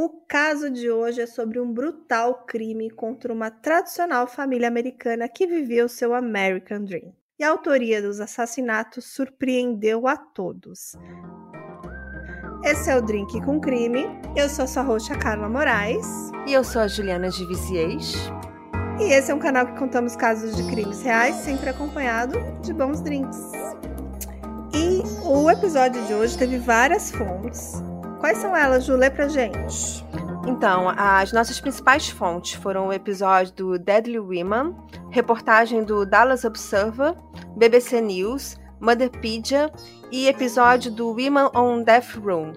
O caso de hoje é sobre um brutal crime contra uma tradicional família americana que vivia o seu American Dream. E a autoria dos assassinatos surpreendeu a todos. Esse é o Drink com Crime. Eu sou a sua roxa Carla Moraes. E eu sou a Juliana de Viziers. E esse é um canal que contamos casos de crimes reais, sempre acompanhado de bons drinks. E o episódio de hoje teve várias fontes. Quais são elas, Ju? Lê pra gente. Então, as nossas principais fontes foram o episódio do Deadly Women, reportagem do Dallas Observer, BBC News, Motherpedia e episódio do Women on Death Room.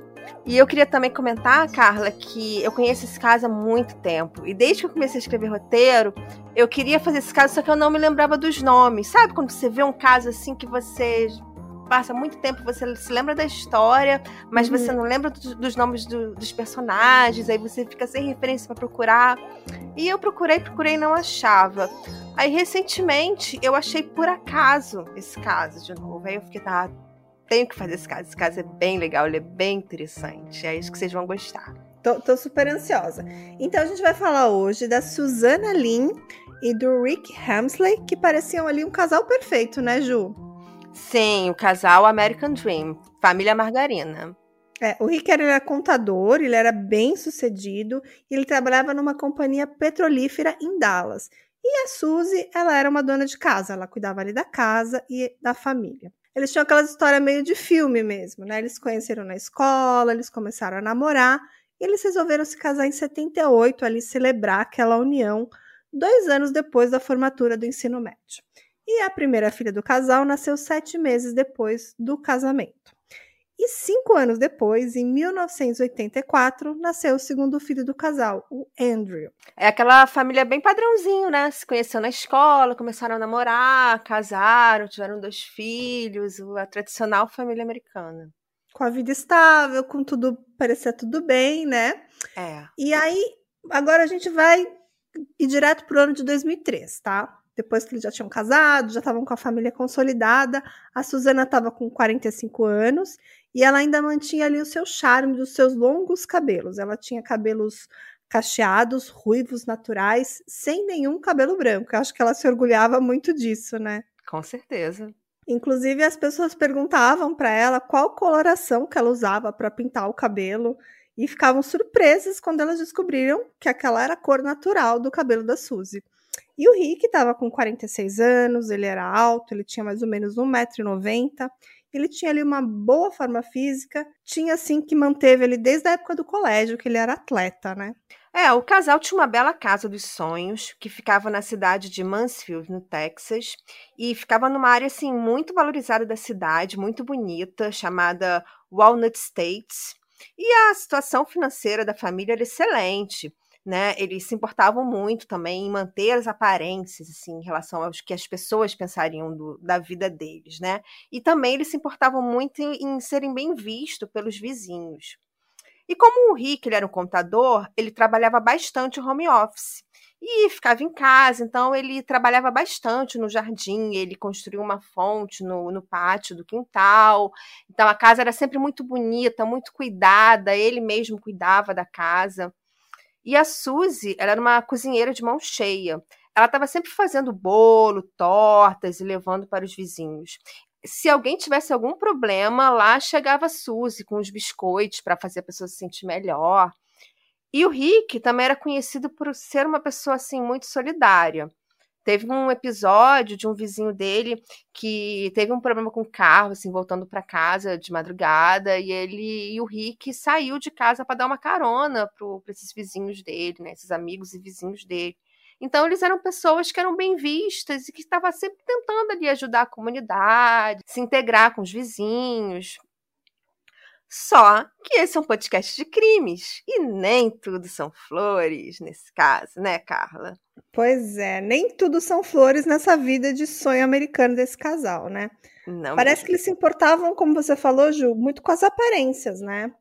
E eu queria também comentar, Carla, que eu conheço esse caso há muito tempo. E desde que eu comecei a escrever roteiro, eu queria fazer esse caso, só que eu não me lembrava dos nomes. Sabe quando você vê um caso assim que você passa muito tempo, você se lembra da história, mas uhum. você não lembra do, dos nomes do, dos personagens, aí você fica sem referência para procurar. E eu procurei, procurei e não achava. Aí recentemente eu achei por acaso esse caso de novo. Aí eu fiquei, tá, tenho que fazer esse caso. Esse caso é bem legal, ele é bem interessante. É isso que vocês vão gostar. Tô, tô super ansiosa. Então a gente vai falar hoje da Susana Lynn e do Rick Hamsley, que pareciam ali um casal perfeito, né, Ju? Sim, o casal American Dream, família Margarina. É, o Rick era contador, ele era bem sucedido e ele trabalhava numa companhia petrolífera em Dallas. E a Suzy, ela era uma dona de casa, ela cuidava ali da casa e da família. Eles tinham aquela história meio de filme mesmo, né? Eles conheceram na escola, eles começaram a namorar e eles resolveram se casar em 78, ali celebrar aquela união, dois anos depois da formatura do ensino médio. E a primeira filha do casal nasceu sete meses depois do casamento. E cinco anos depois, em 1984, nasceu o segundo filho do casal, o Andrew. É aquela família bem padrãozinho, né? Se conheceu na escola, começaram a namorar, casaram, tiveram dois filhos, a tradicional família americana. Com a vida estável, com tudo, parecia tudo bem, né? É. E aí, agora a gente vai ir direto pro ano de 2003, tá? Depois que eles já tinham casado, já estavam com a família consolidada. A Suzana estava com 45 anos e ela ainda mantinha ali o seu charme dos seus longos cabelos. Ela tinha cabelos cacheados, ruivos, naturais, sem nenhum cabelo branco. Eu acho que ela se orgulhava muito disso, né? Com certeza. Inclusive, as pessoas perguntavam para ela qual coloração que ela usava para pintar o cabelo e ficavam surpresas quando elas descobriram que aquela era a cor natural do cabelo da Suzy. E o Rick estava com 46 anos, ele era alto, ele tinha mais ou menos 1,90m, ele tinha ali uma boa forma física, tinha assim que manteve ele desde a época do colégio, que ele era atleta, né? É, o casal tinha uma bela casa dos sonhos, que ficava na cidade de Mansfield, no Texas, e ficava numa área assim muito valorizada da cidade, muito bonita, chamada Walnut States. E a situação financeira da família era excelente né? Eles se importavam muito também em manter as aparências, assim, em relação aos que as pessoas pensariam do, da vida deles, né? E também eles se importavam muito em, em serem bem vistos pelos vizinhos. E como o Rick ele era um contador, ele trabalhava bastante home office e ficava em casa, então ele trabalhava bastante no jardim, ele construiu uma fonte no, no pátio do quintal, então a casa era sempre muito bonita, muito cuidada, ele mesmo cuidava da casa. E a Suzy, ela era uma cozinheira de mão cheia. Ela estava sempre fazendo bolo, tortas e levando para os vizinhos. Se alguém tivesse algum problema, lá chegava a Suzy com os biscoitos para fazer a pessoa se sentir melhor. E o Rick também era conhecido por ser uma pessoa assim muito solidária. Teve um episódio de um vizinho dele que teve um problema com o carro, assim, voltando para casa de madrugada, e ele e o Rick saiu de casa para dar uma carona para esses vizinhos dele, né, esses amigos e vizinhos dele. Então eles eram pessoas que eram bem vistas e que estavam sempre tentando ali ajudar a comunidade, se integrar com os vizinhos. Só que esse é um podcast de crimes e nem tudo são flores nesse caso, né, Carla? Pois é, nem tudo são flores nessa vida de sonho americano desse casal, né? Não Parece mesmo. que eles se importavam, como você falou, Ju, muito com as aparências, né?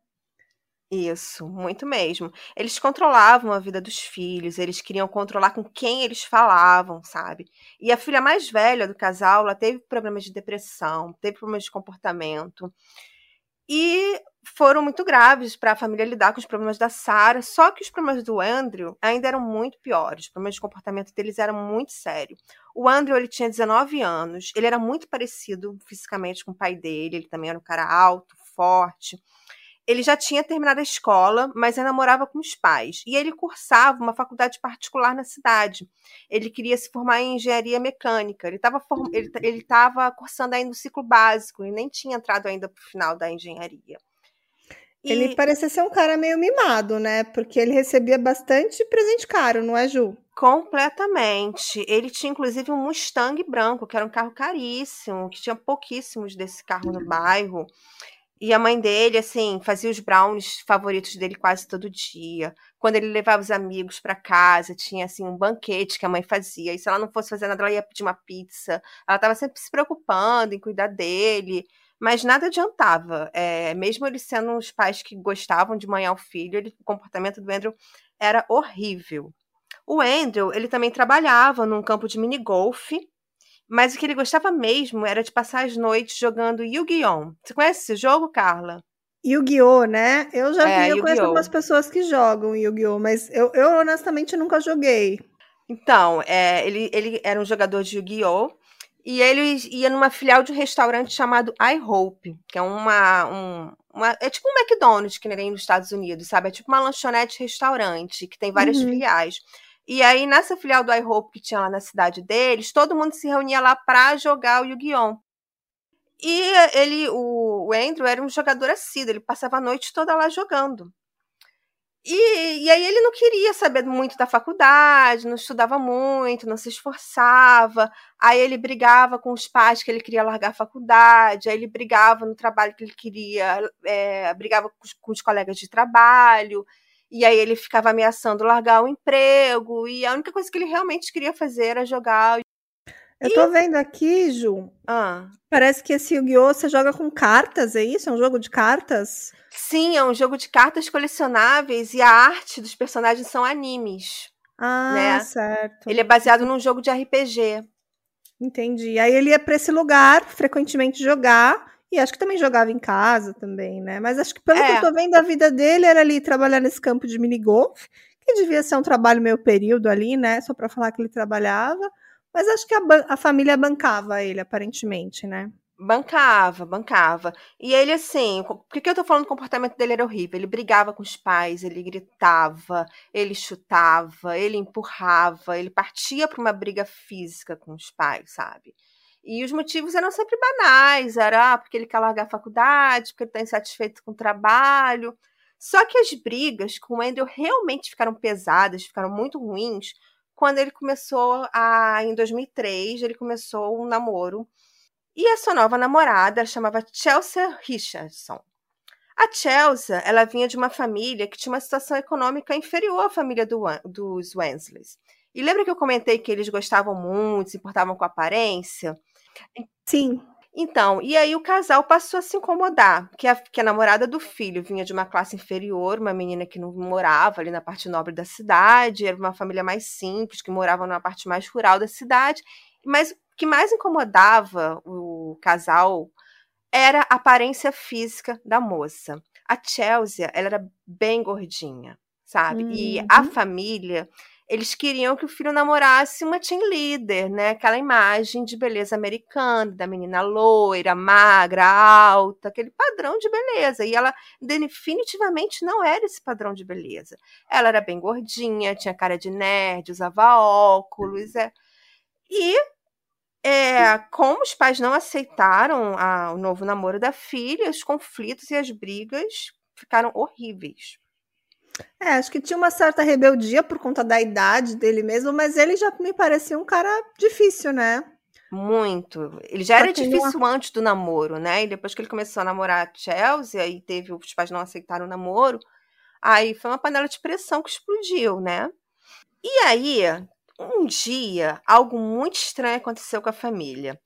Isso, muito mesmo. Eles controlavam a vida dos filhos, eles queriam controlar com quem eles falavam, sabe? E a filha mais velha do casal, ela teve problemas de depressão, teve problemas de comportamento. E foram muito graves para a família lidar com os problemas da Sarah, só que os problemas do Andrew ainda eram muito piores. Os problemas de comportamento deles eram muito sérios. O Andrew ele tinha 19 anos, ele era muito parecido fisicamente com o pai dele, ele também era um cara alto, forte. Ele já tinha terminado a escola, mas ainda morava com os pais. E ele cursava uma faculdade particular na cidade. Ele queria se formar em engenharia mecânica. Ele estava ele, ele cursando ainda o ciclo básico e nem tinha entrado ainda para o final da engenharia. E... Ele parecia ser um cara meio mimado, né? Porque ele recebia bastante presente caro, não é, Ju? Completamente. Ele tinha inclusive um Mustang branco, que era um carro caríssimo, que tinha pouquíssimos desse carro no bairro. E a mãe dele, assim, fazia os brownies favoritos dele quase todo dia. Quando ele levava os amigos para casa, tinha, assim, um banquete que a mãe fazia. E se ela não fosse fazer nada, ela ia pedir uma pizza. Ela estava sempre se preocupando em cuidar dele mas nada adiantava. É, mesmo eles sendo os pais que gostavam de manhar o filho, ele, o comportamento do Andrew era horrível. O Andrew, ele também trabalhava num campo de minigolf, mas o que ele gostava mesmo era de passar as noites jogando Yu-Gi-Oh! Você conhece esse jogo, Carla? Yu-Gi-Oh, né? Eu já é, vi, eu conheço algumas pessoas que jogam Yu-Gi-Oh, mas eu, eu honestamente nunca joguei. Então, é, ele, ele era um jogador de Yu-Gi-Oh! E ele ia numa filial de um restaurante chamado I Hope, que é uma, um, uma é tipo um McDonald's que nem nos Estados Unidos, sabe? É tipo uma lanchonete restaurante que tem várias uhum. filiais. E aí nessa filial do I Hope que tinha lá na cidade deles, todo mundo se reunia lá para jogar o Yu-Gi-Oh. E ele, o, o Andrew era um jogador assíduo, ele passava a noite toda lá jogando. E, e aí ele não queria saber muito da faculdade, não estudava muito, não se esforçava. Aí ele brigava com os pais que ele queria largar a faculdade, aí ele brigava no trabalho que ele queria, é, brigava com os, com os colegas de trabalho. E aí ele ficava ameaçando largar o emprego. E a única coisa que ele realmente queria fazer era jogar eu e... tô vendo aqui, Ju. Ah. Parece que esse Yu-Gi-Oh! você joga com cartas, é isso? É um jogo de cartas? Sim, é um jogo de cartas colecionáveis e a arte dos personagens são animes. Ah, né? certo. Ele é baseado num jogo de RPG. Entendi. Aí ele ia para esse lugar frequentemente jogar e acho que também jogava em casa também, né? Mas acho que pelo é. que eu tô vendo a vida dele era ali trabalhar nesse campo de minigolf, que devia ser um trabalho meio período ali, né? Só para falar que ele trabalhava. Mas acho que a, a família bancava ele, aparentemente, né? Bancava, bancava. E ele, assim, por que, que eu tô falando que o comportamento dele era horrível? Ele brigava com os pais, ele gritava, ele chutava, ele empurrava, ele partia para uma briga física com os pais, sabe? E os motivos eram sempre banais, era ah, porque ele quer largar a faculdade, porque ele está insatisfeito com o trabalho. Só que as brigas com o Andrew realmente ficaram pesadas, ficaram muito ruins, quando ele começou a, em 2003, ele começou um namoro e a sua nova namorada chamava Chelsea Richardson. A Chelsea, ela vinha de uma família que tinha uma situação econômica inferior à família do, dos Wensleys. E lembra que eu comentei que eles gostavam muito, se importavam com a aparência? Sim. Então, e aí o casal passou a se incomodar, que a, que a namorada do filho vinha de uma classe inferior, uma menina que não morava ali na parte nobre da cidade, era uma família mais simples, que morava na parte mais rural da cidade, mas o que mais incomodava o casal era a aparência física da moça. A Chelsea, ela era bem gordinha, sabe? Uhum. E a uhum. família eles queriam que o filho namorasse uma team leader, né? Aquela imagem de beleza americana, da menina loira, magra, alta, aquele padrão de beleza. E ela definitivamente não era esse padrão de beleza. Ela era bem gordinha, tinha cara de nerd, usava óculos. É. E é, como os pais não aceitaram a, o novo namoro da filha, os conflitos e as brigas ficaram horríveis. É, acho que tinha uma certa rebeldia por conta da idade dele mesmo, mas ele já me parecia um cara difícil, né? Muito. Ele já era difícil antes do namoro, né? E depois que ele começou a namorar a Chelsea, aí teve os pais não aceitaram o namoro, aí foi uma panela de pressão que explodiu, né? E aí, um dia, algo muito estranho aconteceu com a família.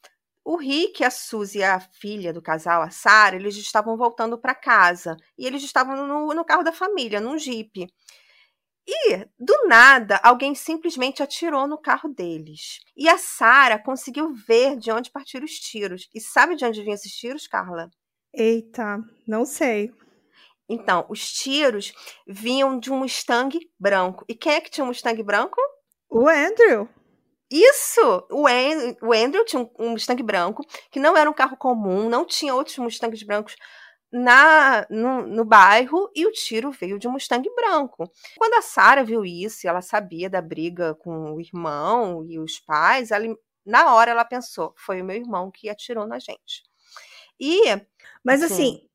O Rick, a Suzy e a filha do casal, a Sarah, eles estavam voltando para casa. E eles estavam no, no carro da família, num Jeep. E, do nada, alguém simplesmente atirou no carro deles. E a Sarah conseguiu ver de onde partiram os tiros. E sabe de onde vinham esses tiros, Carla? Eita, não sei. Então, os tiros vinham de um Mustang branco. E quem é que tinha um Mustang branco? O Andrew. Isso! O, An o Andrew tinha um Mustang branco, que não era um carro comum, não tinha outros Mustangs brancos na no, no, bairro e o tiro veio de um Mustang branco. Quando a Sara viu isso, ela sabia da briga com o irmão e os pais, ela, na hora ela pensou, foi o meu irmão que atirou na gente. E mas assim, assim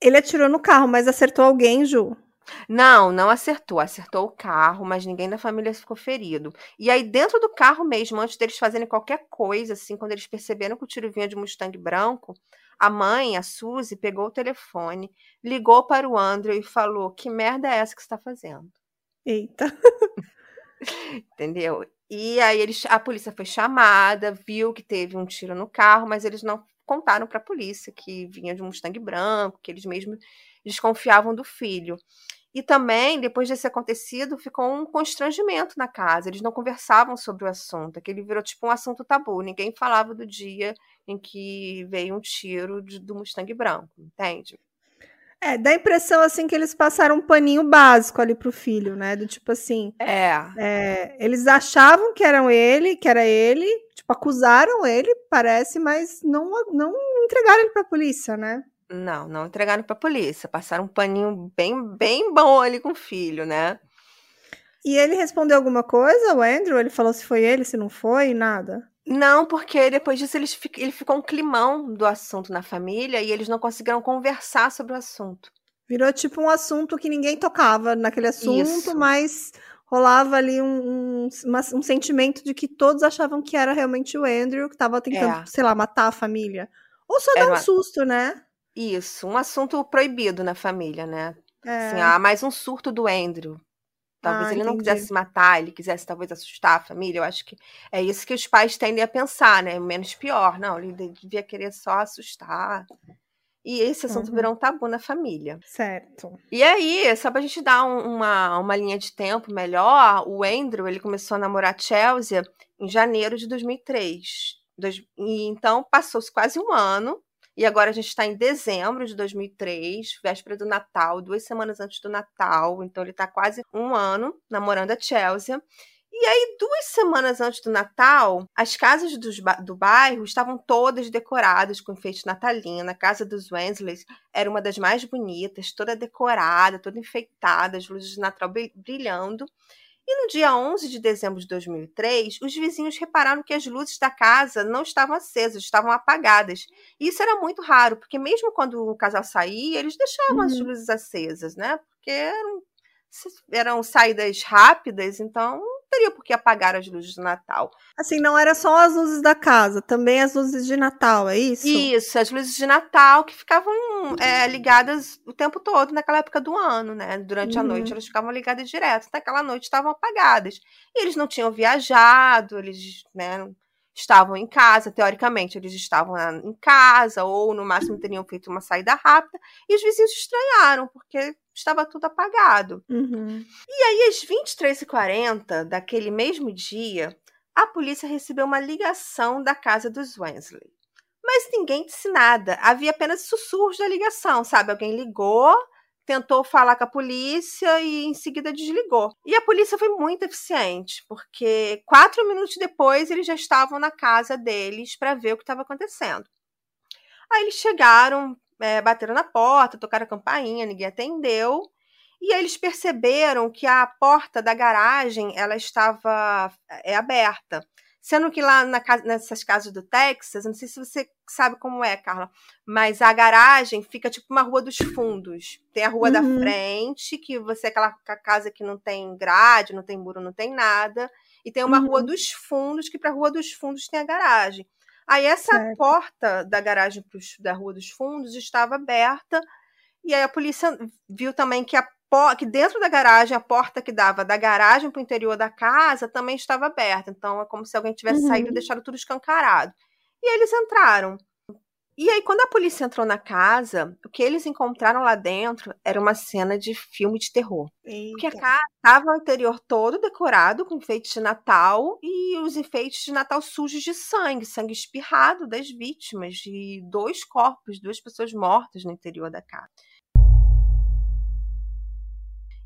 ele atirou no carro, mas acertou alguém, Ju? Não, não acertou. Acertou o carro, mas ninguém da família ficou ferido. E aí, dentro do carro mesmo, antes deles fazerem qualquer coisa, assim, quando eles perceberam que o tiro vinha de Mustang branco, a mãe, a Suzy, pegou o telefone, ligou para o Andrew e falou: Que merda é essa que você está fazendo? Eita. Entendeu? E aí eles, a polícia foi chamada, viu que teve um tiro no carro, mas eles não contaram para a polícia que vinha de um Mustang branco, que eles mesmos desconfiavam do filho. E também, depois desse acontecido, ficou um constrangimento na casa. Eles não conversavam sobre o assunto, aquele virou tipo um assunto tabu. Ninguém falava do dia em que veio um tiro de, do Mustang branco, entende? É, dá a impressão assim que eles passaram um paninho básico ali pro filho, né? Do tipo assim. É. é eles achavam que eram ele, que era ele, tipo, acusaram ele, parece, mas não, não entregaram ele pra polícia, né? Não, não entregaram pra polícia. Passaram um paninho bem, bem bom ali com o filho, né? E ele respondeu alguma coisa, o Andrew? Ele falou se foi ele, se não foi, nada? Não, porque depois disso eles, ele ficou um climão do assunto na família e eles não conseguiram conversar sobre o assunto. Virou tipo um assunto que ninguém tocava naquele assunto, Isso. mas rolava ali um, um, uma, um, sentimento de que todos achavam que era realmente o Andrew que estava tentando, é. sei lá, matar a família. Ou só dar um susto, né? Isso, um assunto proibido na família, né? É. Assim, ah, mais um surto do Andrew. Talvez ah, ele entendi. não quisesse matar, ele quisesse talvez assustar a família. Eu acho que é isso que os pais tendem a pensar, né? Menos pior. Não, ele devia querer só assustar. E esse assunto uhum. virou um tabu na família. Certo. E aí, só pra gente dar um, uma, uma linha de tempo melhor, o Andrew, ele começou a namorar Chelsea em janeiro de 2003. Dois, e então, passou-se quase um ano e agora a gente está em dezembro de 2003, véspera do Natal, duas semanas antes do Natal. Então ele está quase um ano namorando a Chelsea. E aí, duas semanas antes do Natal, as casas do, do bairro estavam todas decoradas com enfeite natalino. A casa dos Wensleys era uma das mais bonitas, toda decorada, toda enfeitada, as luzes de Natal brilhando. E no dia 11 de dezembro de 2003, os vizinhos repararam que as luzes da casa não estavam acesas, estavam apagadas. E isso era muito raro, porque mesmo quando o casal saía, eles deixavam uhum. as luzes acesas, né? Porque eram, eram saídas rápidas, então teria por que apagar as luzes do Natal. Assim, não era só as luzes da casa, também as luzes de Natal, é isso? Isso, as luzes de Natal que ficavam é, ligadas o tempo todo naquela época do ano, né? Durante uhum. a noite elas ficavam ligadas direto, naquela noite estavam apagadas. E eles não tinham viajado, eles, né? estavam em casa, teoricamente eles estavam em casa, ou no máximo teriam feito uma saída rápida, e os vizinhos estranharam, porque estava tudo apagado. Uhum. E aí, às 23h40 daquele mesmo dia, a polícia recebeu uma ligação da casa dos Wensley. Mas ninguém disse nada, havia apenas sussurros da ligação, sabe? Alguém ligou tentou falar com a polícia e em seguida desligou. E a polícia foi muito eficiente, porque quatro minutos depois eles já estavam na casa deles para ver o que estava acontecendo. Aí eles chegaram, é, bateram na porta, tocaram a campainha, ninguém atendeu. E aí eles perceberam que a porta da garagem ela estava é, aberta. Sendo que lá na, nessas casas do Texas, não sei se você sabe como é, Carla, mas a garagem fica tipo uma rua dos fundos. Tem a rua uhum. da frente, que você é aquela casa que não tem grade, não tem muro, não tem nada. E tem uma uhum. rua dos fundos, que para a rua dos fundos tem a garagem. Aí essa certo. porta da garagem pros, da rua dos fundos estava aberta. E aí a polícia viu também que a que dentro da garagem, a porta que dava da garagem para o interior da casa também estava aberta. Então é como se alguém tivesse uhum. saído e deixado tudo escancarado. E eles entraram. E aí, quando a polícia entrou na casa, o que eles encontraram lá dentro era uma cena de filme de terror. Eita. Porque a casa estava o interior todo decorado com enfeites de Natal e os enfeites de Natal sujos de sangue, sangue espirrado das vítimas, de dois corpos, duas pessoas mortas no interior da casa.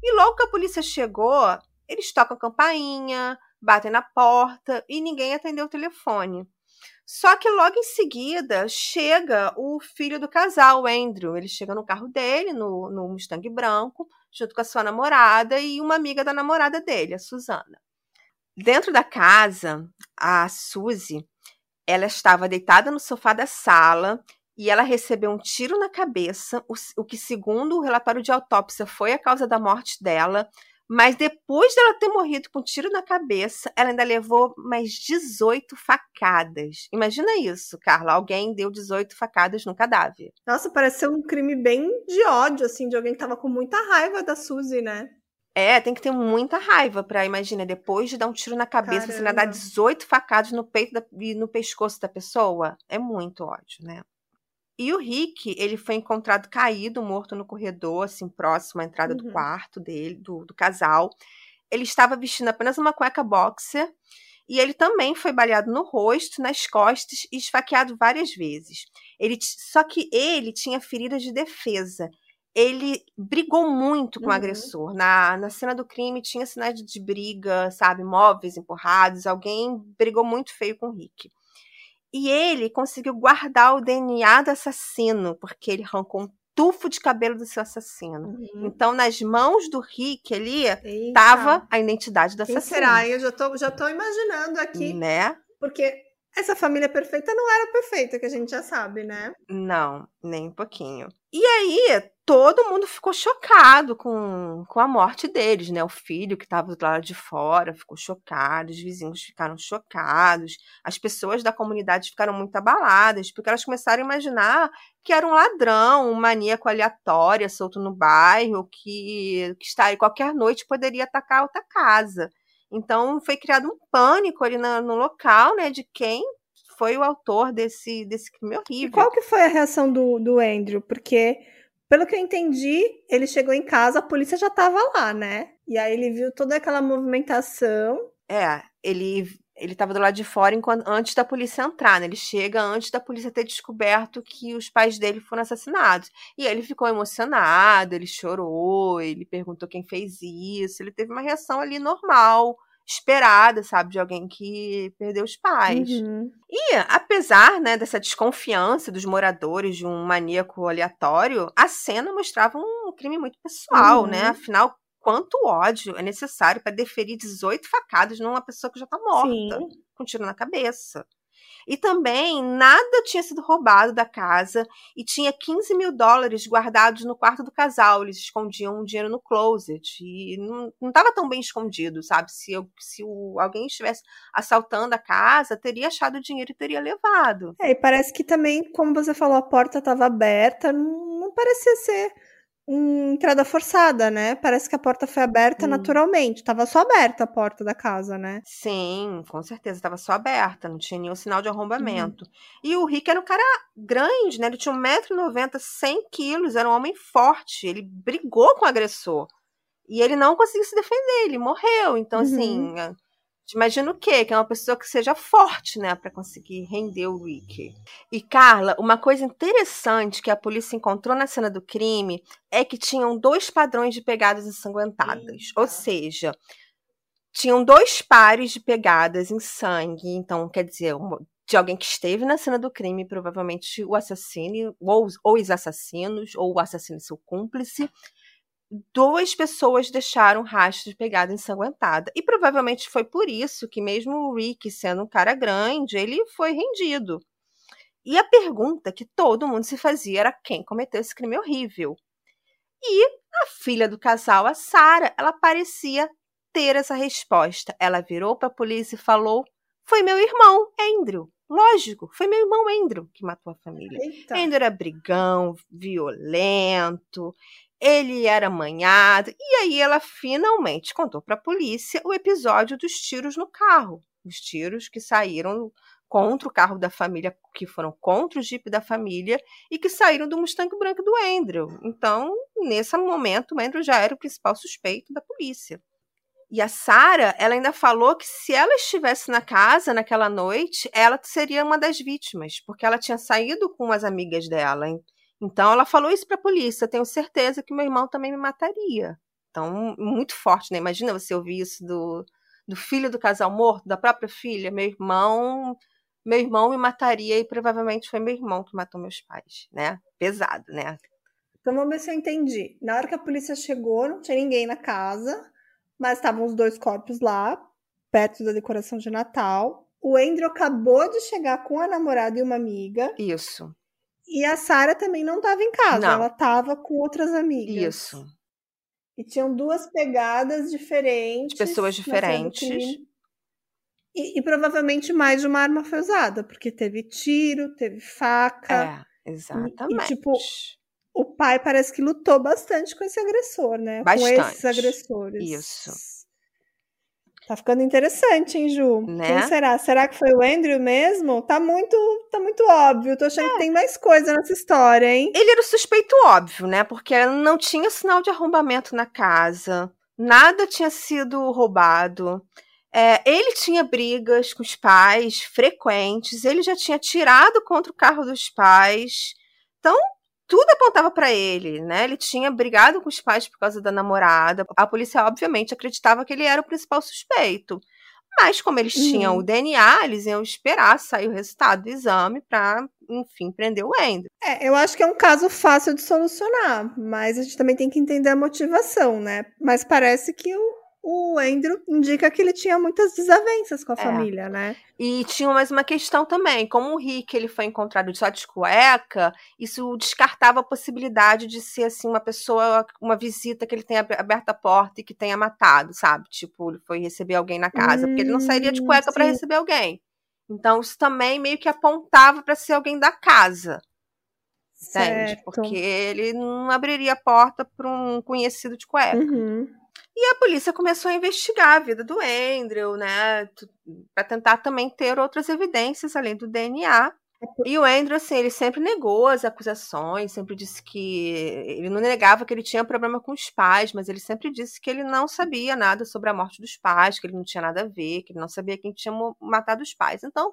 E logo que a polícia chegou, eles tocam a campainha, batem na porta e ninguém atendeu o telefone. Só que logo em seguida chega o filho do casal, o Andrew. Ele chega no carro dele, no, no Mustang branco, junto com a sua namorada e uma amiga da namorada dele, a Susana. Dentro da casa, a Suzy, ela estava deitada no sofá da sala e ela recebeu um tiro na cabeça, o, o que, segundo o relatório de autópsia, foi a causa da morte dela. Mas depois dela ter morrido com um tiro na cabeça, ela ainda levou mais 18 facadas. Imagina isso, Carla. Alguém deu 18 facadas no cadáver. Nossa, parece ser um crime bem de ódio, assim, de alguém que tava com muita raiva da Suzy, né? É, tem que ter muita raiva pra, imagina, depois de dar um tiro na cabeça, você ainda dá 18 facadas no peito da, e no pescoço da pessoa. É muito ódio, né? E o Rick, ele foi encontrado caído, morto no corredor, assim, próximo à entrada uhum. do quarto dele, do, do casal. Ele estava vestindo apenas uma cueca boxer e ele também foi baleado no rosto, nas costas e esfaqueado várias vezes. Ele, só que ele tinha feridas de defesa. Ele brigou muito com uhum. o agressor. Na, na cena do crime tinha sinais de, de briga, sabe? Móveis empurrados. Alguém brigou muito feio com o Rick. E ele conseguiu guardar o DNA do assassino, porque ele arrancou um tufo de cabelo do seu assassino. Uhum. Então, nas mãos do Rick ali, estava a identidade do assassino. Quem será? Eu já tô, já tô imaginando aqui. Né? Porque essa família perfeita não era perfeita, que a gente já sabe, né? Não, nem um pouquinho. E aí, todo mundo ficou chocado com, com a morte deles, né? O filho que estava do lado de fora ficou chocado, os vizinhos ficaram chocados, as pessoas da comunidade ficaram muito abaladas, porque elas começaram a imaginar que era um ladrão, um maníaco aleatório, solto no bairro, que, que está aí qualquer noite poderia atacar outra casa. Então foi criado um pânico ali no, no local, né, de quem foi o autor desse, desse crime horrível. E qual que foi a reação do, do Andrew? Porque, pelo que eu entendi, ele chegou em casa, a polícia já estava lá, né? E aí ele viu toda aquela movimentação. É, ele ele estava do lado de fora enquanto, antes da polícia entrar, né? Ele chega antes da polícia ter descoberto que os pais dele foram assassinados. E ele ficou emocionado, ele chorou, ele perguntou quem fez isso, ele teve uma reação ali normal, esperada, sabe, de alguém que perdeu os pais. Uhum. E apesar, né, dessa desconfiança dos moradores de um maníaco aleatório, a cena mostrava um crime muito pessoal, né? uhum. né? Afinal, quanto ódio é necessário para deferir 18 facadas numa pessoa que já está morta, Sim. com um tiro na cabeça. E também nada tinha sido roubado da casa e tinha 15 mil dólares guardados no quarto do casal. Eles escondiam o dinheiro no closet e não estava tão bem escondido, sabe? Se, eu, se o, alguém estivesse assaltando a casa, teria achado o dinheiro e teria levado. É, e parece que também, como você falou, a porta estava aberta, não, não parecia ser entrada forçada, né? Parece que a porta foi aberta hum. naturalmente. Tava só aberta a porta da casa, né? Sim, com certeza. Tava só aberta, não tinha nenhum sinal de arrombamento. Uhum. E o Rick era um cara grande, né? Ele tinha 1,90m, 100 quilos, era um homem forte. Ele brigou com o agressor. E ele não conseguiu se defender, ele morreu. Então, assim, uhum. assim Imagina o quê? Que é uma pessoa que seja forte, né, para conseguir render o Rick. E Carla, uma coisa interessante que a polícia encontrou na cena do crime é que tinham dois padrões de pegadas ensanguentadas. Eita. Ou seja, tinham dois pares de pegadas em sangue. Então, quer dizer, de alguém que esteve na cena do crime, provavelmente o assassino, ou, ou os assassinos, ou o assassino e seu cúmplice duas pessoas deixaram rastro de pegada ensanguentada. E provavelmente foi por isso que, mesmo o Rick sendo um cara grande, ele foi rendido. E a pergunta que todo mundo se fazia era quem cometeu esse crime horrível. E a filha do casal, a Sarah, ela parecia ter essa resposta. Ela virou para a polícia e falou: Foi meu irmão, Andrew. Lógico, foi meu irmão Andrew que matou a família. Eita. Andrew era brigão, violento, ele era manhado, e aí ela finalmente contou para a polícia o episódio dos tiros no carro, os tiros que saíram contra o carro da família, que foram contra o Jeep da família e que saíram do Mustang branco do Andrew. Então, nesse momento, o Andrew já era o principal suspeito da polícia. E a Sara, ela ainda falou que se ela estivesse na casa naquela noite, ela seria uma das vítimas, porque ela tinha saído com as amigas dela. Então ela falou isso para a polícia. Tenho certeza que meu irmão também me mataria. Então, muito forte, né? Imagina você ouvir isso do, do filho do casal morto, da própria filha. Meu irmão, meu irmão me mataria e provavelmente foi meu irmão que matou meus pais, né? Pesado, né? Então vamos ver se eu entendi. Na hora que a polícia chegou, não tinha ninguém na casa mas estavam os dois corpos lá, perto da decoração de Natal. O Andrew acabou de chegar com a namorada e uma amiga. Isso. E a Sara também não estava em casa, não. ela estava com outras amigas. Isso. E tinham duas pegadas diferentes. De pessoas diferentes. E, e, provavelmente mais de uma arma foi usada, porque teve tiro, teve faca. É, exatamente. E, e tipo, o pai parece que lutou bastante com esse agressor, né? Bastante. Com esses agressores. Isso. Tá ficando interessante, hein, Ju? Né? Quem será? Será que foi o Andrew mesmo? Tá muito, tá muito óbvio. Tô achando é. que tem mais coisa nessa história, hein? Ele era o suspeito óbvio, né? Porque não tinha sinal de arrombamento na casa. Nada tinha sido roubado. É, ele tinha brigas com os pais frequentes. Ele já tinha tirado contra o carro dos pais. Então, tudo apontava para ele, né? Ele tinha brigado com os pais por causa da namorada. A polícia, obviamente, acreditava que ele era o principal suspeito. Mas, como eles uhum. tinham o DNA, eles iam esperar sair o resultado do exame para, enfim, prender o Andrew. É, eu acho que é um caso fácil de solucionar, mas a gente também tem que entender a motivação, né? Mas parece que o, o Andrew indica que ele tinha muitas desavenças com a é. família, né? E tinha mais uma questão também, como o Rick ele foi encontrado só de cueca, isso descartava a possibilidade de ser assim uma pessoa, uma visita que ele tenha aberto a porta e que tenha matado, sabe? Tipo, ele foi receber alguém na casa, hum, porque ele não sairia de cueca para receber alguém. Então isso também meio que apontava para ser alguém da casa. Entende? Certo. Porque ele não abriria a porta para um conhecido de cueca. Uhum. E a polícia começou a investigar a vida do Andrew, né? Para tentar também ter outras evidências além do DNA. E o Andrew, assim, ele sempre negou as acusações, sempre disse que. Ele não negava que ele tinha problema com os pais, mas ele sempre disse que ele não sabia nada sobre a morte dos pais, que ele não tinha nada a ver, que ele não sabia quem tinha matado os pais. Então,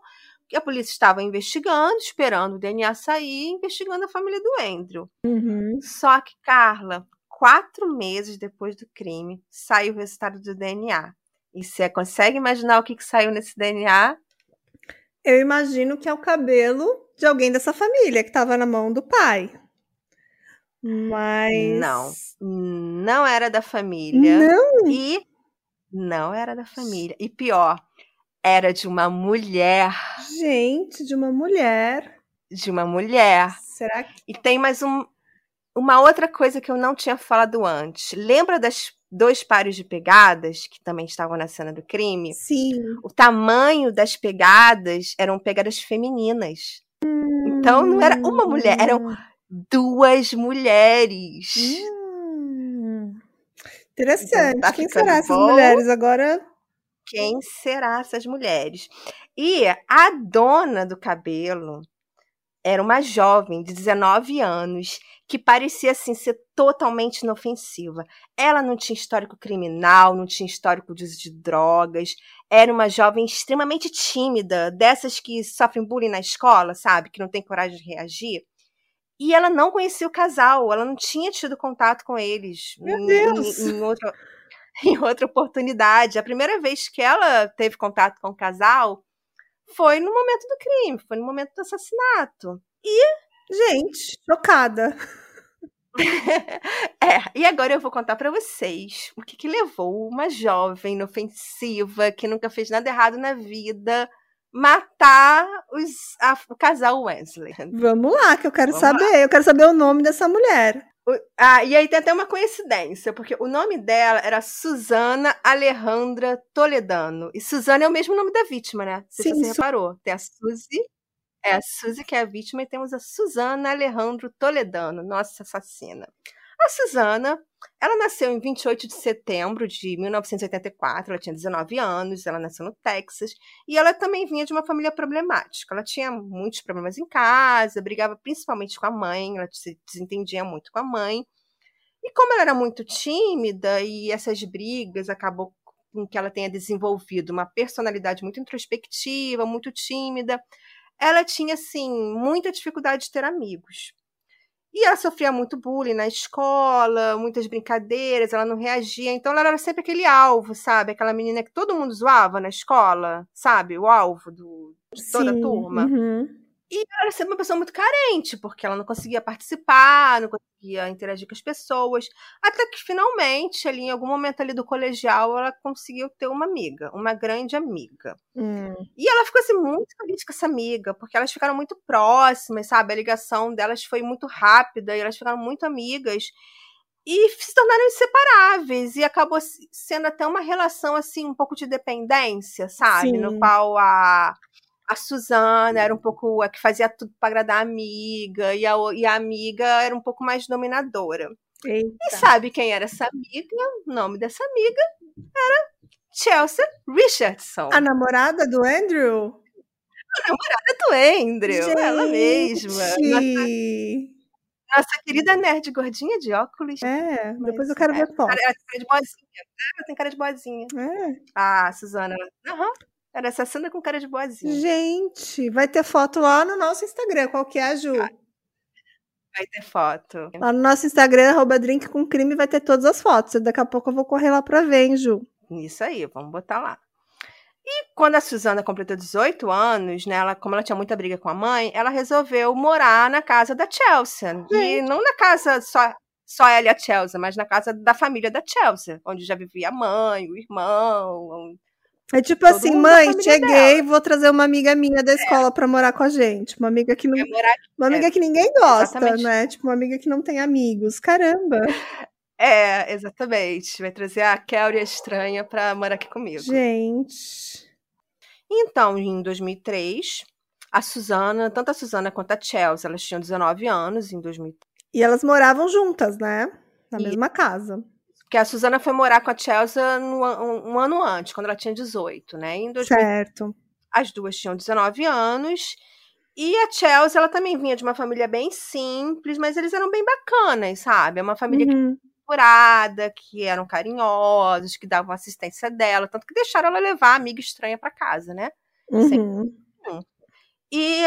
a polícia estava investigando, esperando o DNA sair, investigando a família do Andrew. Uhum. Só que, Carla, quatro meses depois do crime, saiu o resultado do DNA. E você consegue imaginar o que, que saiu nesse DNA? Eu imagino que é o cabelo de alguém dessa família que estava na mão do pai. Mas. Não. Não era da família. Não. E não era da família. E pior, era de uma mulher. Gente, de uma mulher. De uma mulher. Será que. E tem mais um, uma outra coisa que eu não tinha falado antes. Lembra das dois pares de pegadas que também estavam na cena do crime? Sim. O tamanho das pegadas eram pegadas femininas. Hum. Então não era uma mulher, eram duas mulheres. Hum. Interessante. Tá Quem será essas bom? mulheres agora? Quem será essas mulheres? E a dona do cabelo era uma jovem de 19 anos que parecia assim ser totalmente inofensiva. Ela não tinha histórico criminal, não tinha histórico de uso de drogas, era uma jovem extremamente tímida, dessas que sofrem bullying na escola, sabe, que não tem coragem de reagir. E ela não conhecia o casal, ela não tinha tido contato com eles Meu Deus. Em, em, outra, em outra oportunidade. A primeira vez que ela teve contato com o casal foi no momento do crime, foi no momento do assassinato. E, gente, chocada. é, e agora eu vou contar para vocês o que, que levou uma jovem inofensiva que nunca fez nada errado na vida matar os, a, o casal Wesley. Vamos lá, que eu quero Vamos saber. Lá. Eu quero saber o nome dessa mulher. Ah, e aí tem até uma coincidência, porque o nome dela era Susana Alejandra Toledano. E Susana é o mesmo nome da vítima, né? Se Sim, você reparou. Tem a Suzy, é a Suzy que é a vítima, e temos a Susana Alejandro Toledano, nossa assassina. A Susana, ela nasceu em 28 de setembro de 1984, ela tinha 19 anos, ela nasceu no Texas, e ela também vinha de uma família problemática. Ela tinha muitos problemas em casa, brigava principalmente com a mãe, ela se desentendia muito com a mãe. E como ela era muito tímida e essas brigas acabou com que ela tenha desenvolvido uma personalidade muito introspectiva, muito tímida, ela tinha assim muita dificuldade de ter amigos. E ela sofria muito bullying na escola, muitas brincadeiras, ela não reagia. Então ela era sempre aquele alvo, sabe? Aquela menina que todo mundo zoava na escola, sabe? O alvo do, de toda Sim, a turma. Uhum. E ela era sempre uma pessoa muito carente, porque ela não conseguia participar, não conseguia interagir com as pessoas. Até que finalmente, ali em algum momento ali do colegial, ela conseguiu ter uma amiga, uma grande amiga. Hum. E ela ficou assim, muito feliz com essa amiga, porque elas ficaram muito próximas, sabe? A ligação delas foi muito rápida e elas ficaram muito amigas e se tornaram inseparáveis e acabou sendo até uma relação assim um pouco de dependência, sabe, Sim. no qual a a Suzana era um pouco a que fazia tudo para agradar a amiga, e a, e a amiga era um pouco mais dominadora. Eita. E sabe quem era essa amiga? O nome dessa amiga era Chelsea Richardson. A namorada do Andrew? A namorada do Andrew, Gente. ela mesma. Nossa, nossa querida nerd gordinha de óculos. É, depois eu quero é, ver foto. Ela tem cara de boazinha. Ela tem cara de boazinha. É. Ah, Suzana. Aham. Uhum. Era assassina com cara de boazinha. Gente, vai ter foto lá no nosso Instagram. Qual que é, Ju? Vai ter foto. Lá no nosso Instagram, arroba drink com crime, vai ter todas as fotos. Daqui a pouco eu vou correr lá pra ver, hein, Ju? Isso aí, vamos botar lá. E quando a Suzana completou 18 anos, né, ela, como ela tinha muita briga com a mãe, ela resolveu morar na casa da Chelsea. Sim. E não na casa só, só ela e a Chelsea, mas na casa da família da Chelsea, onde já vivia a mãe, o irmão, é tipo Todo assim, mãe, cheguei, dela. vou trazer uma amiga minha da é. escola é. para morar com a gente. Uma amiga que não, uma amiga é. que ninguém gosta, exatamente. né? Tipo uma amiga que não tem amigos. Caramba. É, exatamente. Vai trazer a Kelly estranha para morar aqui comigo. Gente. Então, em 2003, a Suzana, tanto a Suzana quanto a Chelsea, elas tinham 19 anos em 2003. E elas moravam juntas, né? Na e... mesma casa. Porque a Suzana foi morar com a Chelsea no, um, um, ano antes, quando ela tinha 18, né? Em 2000, certo. As duas tinham 19 anos. E a Chelsea, ela também vinha de uma família bem simples, mas eles eram bem bacanas, sabe? É uma família uhum. curada, que eram carinhosos, que davam assistência dela, tanto que deixaram ela levar a amiga estranha para casa, né? Uhum. E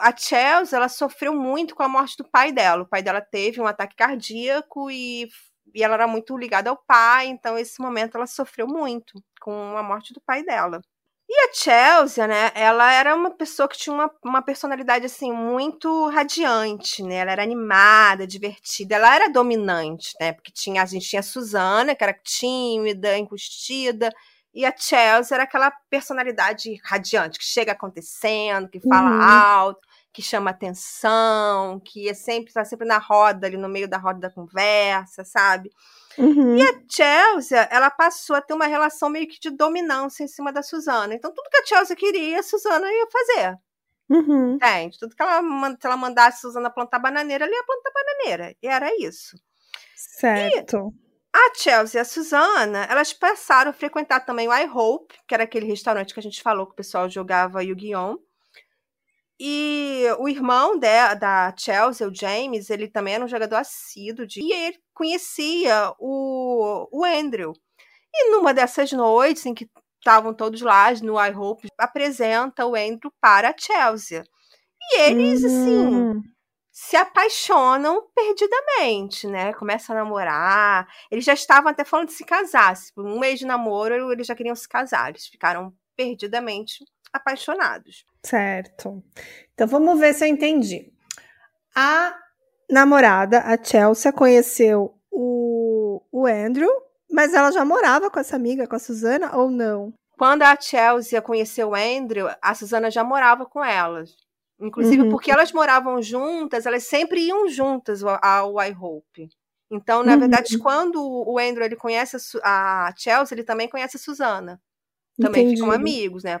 a Chelsea, ela sofreu muito com a morte do pai dela. O pai dela teve um ataque cardíaco e e ela era muito ligada ao pai, então esse momento ela sofreu muito com a morte do pai dela. E a Chelsea, né, ela era uma pessoa que tinha uma, uma personalidade, assim, muito radiante, né, ela era animada, divertida, ela era dominante, né, porque tinha, a gente tinha a Susana, que era tímida, encustida, e a Chelsea era aquela personalidade radiante, que chega acontecendo, que fala uhum. alto, que chama atenção, que é sempre está sempre na roda, ali no meio da roda da conversa, sabe? Uhum. E a Chelsea, ela passou a ter uma relação meio que de dominância em cima da Suzana. Então, tudo que a Chelsea queria, a Suzana ia fazer. Uhum. Entende? Tudo que ela, se ela mandasse a Suzana plantar bananeira, ela ia plantar bananeira. E era isso. Certo. E a Chelsea e a Suzana, elas passaram a frequentar também o I Hope, que era aquele restaurante que a gente falou que o pessoal jogava Yu-Gi-Oh! E o irmão de, da Chelsea, o James, ele também era um jogador assíduo de, e ele conhecia o, o Andrew. E numa dessas noites em que estavam todos lá no I Hope, apresenta o Andrew para a Chelsea. E eles, assim, uhum. assim, se apaixonam perdidamente, né? Começam a namorar. Eles já estavam até falando de se casar. Um mês de namoro, eles já queriam se casar. Eles ficaram perdidamente apaixonados. Certo. Então vamos ver se eu entendi. A namorada, a Chelsea, conheceu o, o Andrew, mas ela já morava com essa amiga, com a Susana, ou não? Quando a Chelsea conheceu o Andrew, a Susana já morava com elas. Inclusive, uhum. porque elas moravam juntas, elas sempre iam juntas ao I Hope. Então, na uhum. verdade, quando o Andrew ele conhece a, Chelsea, ele também conhece a Susana também Entendi. ficam amigos, né?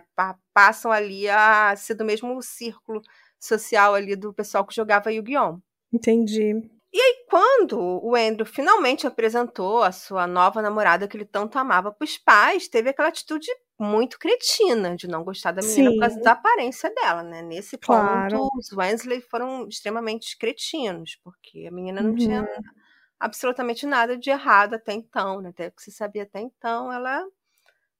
Passam ali a ser do mesmo círculo social ali do pessoal que jogava Yu-Gi-Oh! Entendi. E aí, quando o Andrew finalmente apresentou a sua nova namorada que ele tanto amava para os pais, teve aquela atitude muito cretina de não gostar da menina Sim. por causa da aparência dela, né? Nesse claro. ponto, os Wesley foram extremamente cretinos, porque a menina não uhum. tinha absolutamente nada de errado até então, né? Até o que se sabia até então, ela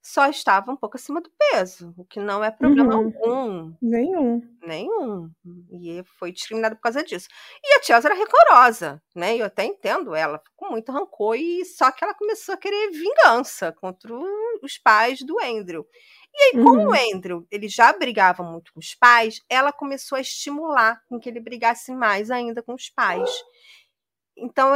só estava um pouco acima do peso, o que não é problema uhum. algum. Nenhum. Nenhum. E foi discriminada por causa disso. E a Chelsea era rancorosa, né? Eu até entendo ela, com muito rancor, e só que ela começou a querer vingança contra os pais do Andrew. E aí, como uhum. o Andrew ele já brigava muito com os pais, ela começou a estimular com que ele brigasse mais ainda com os pais. Então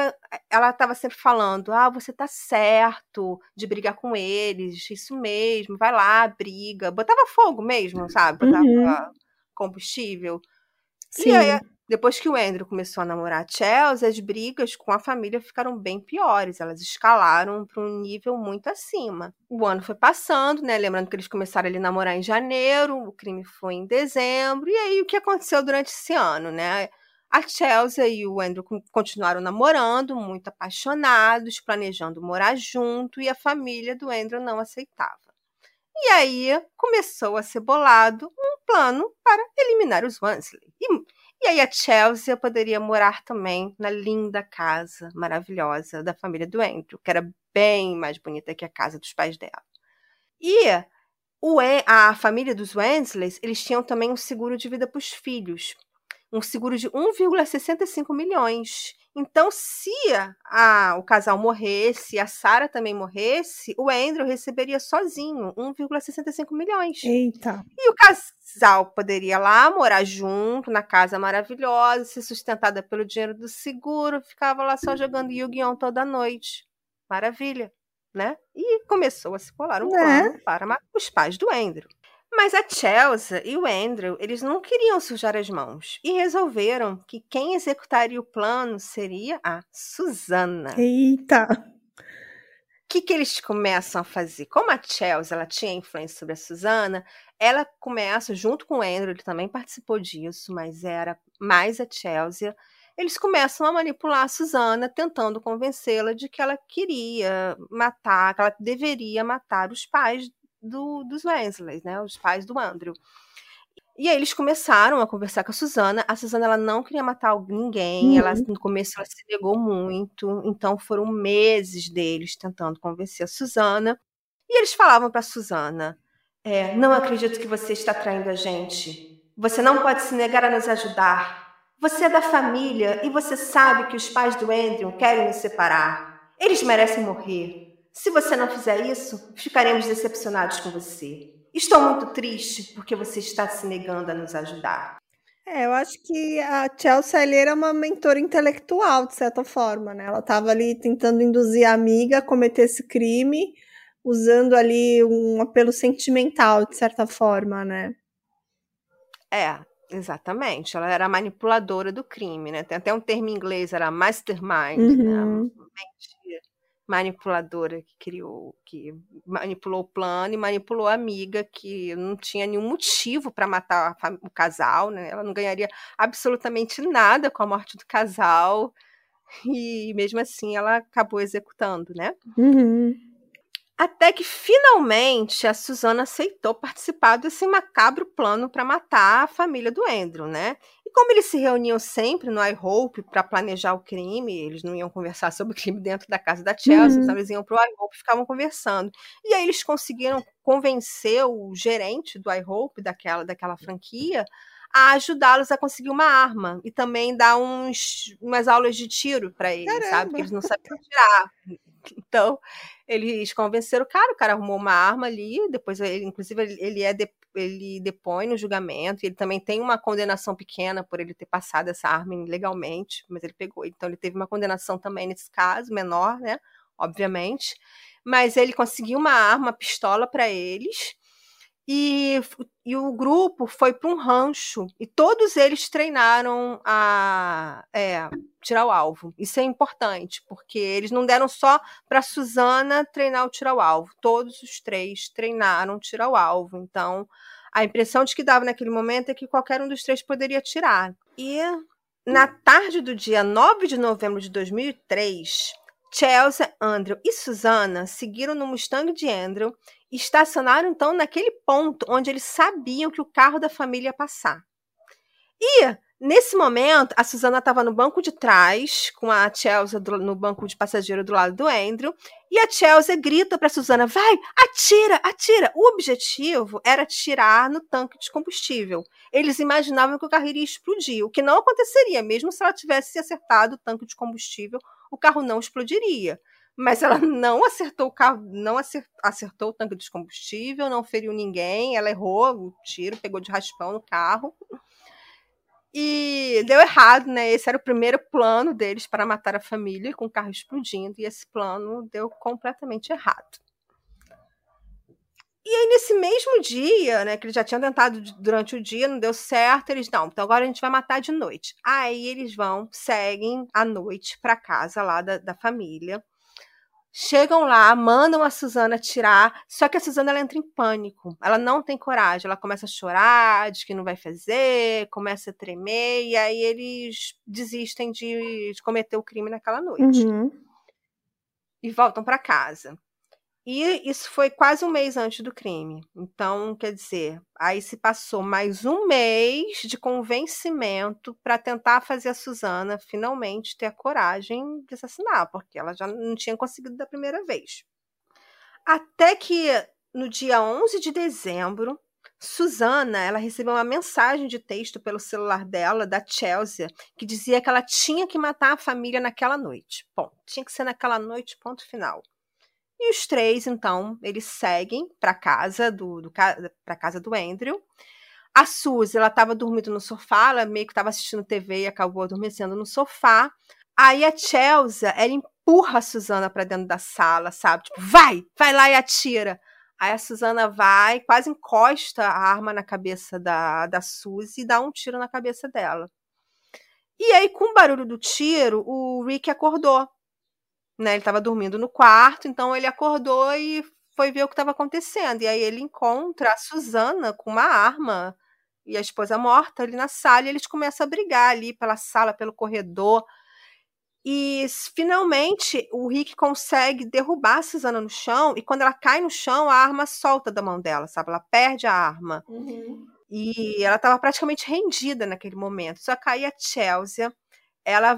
ela estava sempre falando: ah, você tá certo de brigar com eles, isso mesmo, vai lá, briga. Botava fogo mesmo, sabe? Botava uhum. combustível. Sim. E aí, depois que o Andrew começou a namorar a Chelsea, as brigas com a família ficaram bem piores. Elas escalaram para um nível muito acima. O ano foi passando, né? Lembrando que eles começaram a namorar em janeiro, o crime foi em dezembro. E aí, o que aconteceu durante esse ano, né? A Chelsea e o Andrew continuaram namorando, muito apaixonados, planejando morar junto, e a família do Andrew não aceitava. E aí começou a ser bolado um plano para eliminar os Wesley. E, e aí a Chelsea poderia morar também na linda casa maravilhosa da família do Andrew, que era bem mais bonita que a casa dos pais dela. E o, a família dos Wensleys, eles tinham também um seguro de vida para os filhos um seguro de 1,65 milhões. Então, se a, o casal morresse, a Sara também morresse, o Andrew receberia sozinho 1,65 milhões. Eita. E o casal poderia lá morar junto, na casa maravilhosa, ser sustentada pelo dinheiro do seguro, ficava lá só jogando Yu-Gi-Oh! toda noite. Maravilha, né? E começou a se colar um é. plano para os pais do Andrew. Mas a Chelsea e o Andrew, eles não queriam sujar as mãos e resolveram que quem executaria o plano seria a Susana. Eita! O que, que eles começam a fazer? Como a Chelsea ela tinha influência sobre a Susana, ela começa, junto com o Andrew, ele também participou disso, mas era mais a Chelsea. Eles começam a manipular a Susana, tentando convencê-la de que ela queria matar, que ela deveria matar os pais do, dos Wesley, né? Os pais do Andrew. E aí eles começaram a conversar com a Susana. A Susana ela não queria matar ninguém. Uhum. Ela no começo ela se negou muito. Então foram meses deles tentando convencer a Susana. E eles falavam para a Susana: é, "Não acredito que você está traindo a gente. Você não pode se negar a nos ajudar. Você é da família e você sabe que os pais do Andrew querem nos separar. Eles merecem morrer. Se você não fizer isso, ficaremos decepcionados com você. Estou muito triste porque você está se negando a nos ajudar. É, eu acho que a Chelsea era uma mentora intelectual, de certa forma, né? Ela estava ali tentando induzir a amiga a cometer esse crime, usando ali um apelo sentimental, de certa forma, né? É, exatamente. Ela era manipuladora do crime, né? Tem até um termo em inglês, era mastermind, né? uhum. né? Manipuladora que criou, que manipulou o plano e manipulou a amiga que não tinha nenhum motivo para matar o casal, né? Ela não ganharia absolutamente nada com a morte do casal e mesmo assim ela acabou executando, né? Uhum. Até que finalmente a Susana aceitou participar desse macabro plano para matar a família do Andrew, né? Como eles se reuniam sempre no iHope para planejar o crime, eles não iam conversar sobre o crime dentro da casa da Chelsea, uhum. então eles iam para o iHope e ficavam conversando. E aí eles conseguiram convencer o gerente do iHope, daquela, daquela franquia, a ajudá-los a conseguir uma arma e também dar uns, umas aulas de tiro para eles, Caramba. sabe? Porque eles não sabiam tirar. Então, eles convenceram o cara, o cara arrumou uma arma ali, depois ele, inclusive, ele é de, ele depõe no julgamento, ele também tem uma condenação pequena por ele ter passado essa arma ilegalmente, mas ele pegou, então ele teve uma condenação também nesse caso, menor, né, obviamente, mas ele conseguiu uma arma, pistola para eles, e, e o grupo foi para um rancho e todos eles treinaram a é, tirar o alvo. Isso é importante, porque eles não deram só para Suzana treinar o tirar o alvo. Todos os três treinaram tirar o alvo. Então, a impressão de que dava naquele momento é que qualquer um dos três poderia tirar. E Na tarde do dia 9 de novembro de 2003, Chelsea, Andrew e Susana seguiram no Mustang de Andrew e estacionaram então naquele ponto onde eles sabiam que o carro da família ia passar. E Nesse momento, a Susana estava no banco de trás, com a Chelsea do, no banco de passageiro do lado do Andrew, e a Chelsea grita para a Susana: vai, atira, atira. O objetivo era atirar no tanque de combustível. Eles imaginavam que o carro iria explodir, o que não aconteceria, mesmo se ela tivesse acertado o tanque de combustível, o carro não explodiria. Mas ela não acertou o carro, não acertou o tanque de combustível, não feriu ninguém, ela errou o tiro, pegou de raspão no carro. E deu errado, né? Esse era o primeiro plano deles para matar a família com o carro explodindo, e esse plano deu completamente errado. E aí, nesse mesmo dia, né, que eles já tinham tentado durante o dia, não deu certo, eles, não, então agora a gente vai matar de noite. Aí eles vão, seguem à noite para casa lá da, da família. Chegam lá, mandam a Suzana tirar, só que a Suzana ela entra em pânico. Ela não tem coragem, ela começa a chorar, diz que não vai fazer, começa a tremer, e aí eles desistem de, de cometer o crime naquela noite. Uhum. E voltam para casa. E isso foi quase um mês antes do crime. Então, quer dizer, aí se passou mais um mês de convencimento para tentar fazer a Suzana finalmente ter a coragem de assassinar, porque ela já não tinha conseguido da primeira vez. Até que no dia 11 de dezembro, Suzana, ela recebeu uma mensagem de texto pelo celular dela, da Chelsea, que dizia que ela tinha que matar a família naquela noite. Bom, tinha que ser naquela noite, ponto final. E os três, então, eles seguem para casa do, do para casa do Andrew. A Suzy, ela estava dormindo no sofá, ela meio que estava assistindo TV e acabou adormecendo no sofá. Aí a Chelsea, ela empurra a Susana para dentro da sala, sabe? Tipo, vai, vai lá e atira. Aí a Susana vai, quase encosta a arma na cabeça da, da Suzy e dá um tiro na cabeça dela. E aí, com o barulho do tiro, o Rick acordou né? Ele estava dormindo no quarto, então ele acordou e foi ver o que estava acontecendo. E aí ele encontra a Susana com uma arma e a esposa morta ali na sala, e eles começam a brigar ali pela sala, pelo corredor. E finalmente o Rick consegue derrubar a Susana no chão, e quando ela cai no chão, a arma solta da mão dela, sabe? Ela perde a arma. Uhum. E ela estava praticamente rendida naquele momento. Só que aí a Chelsea, ela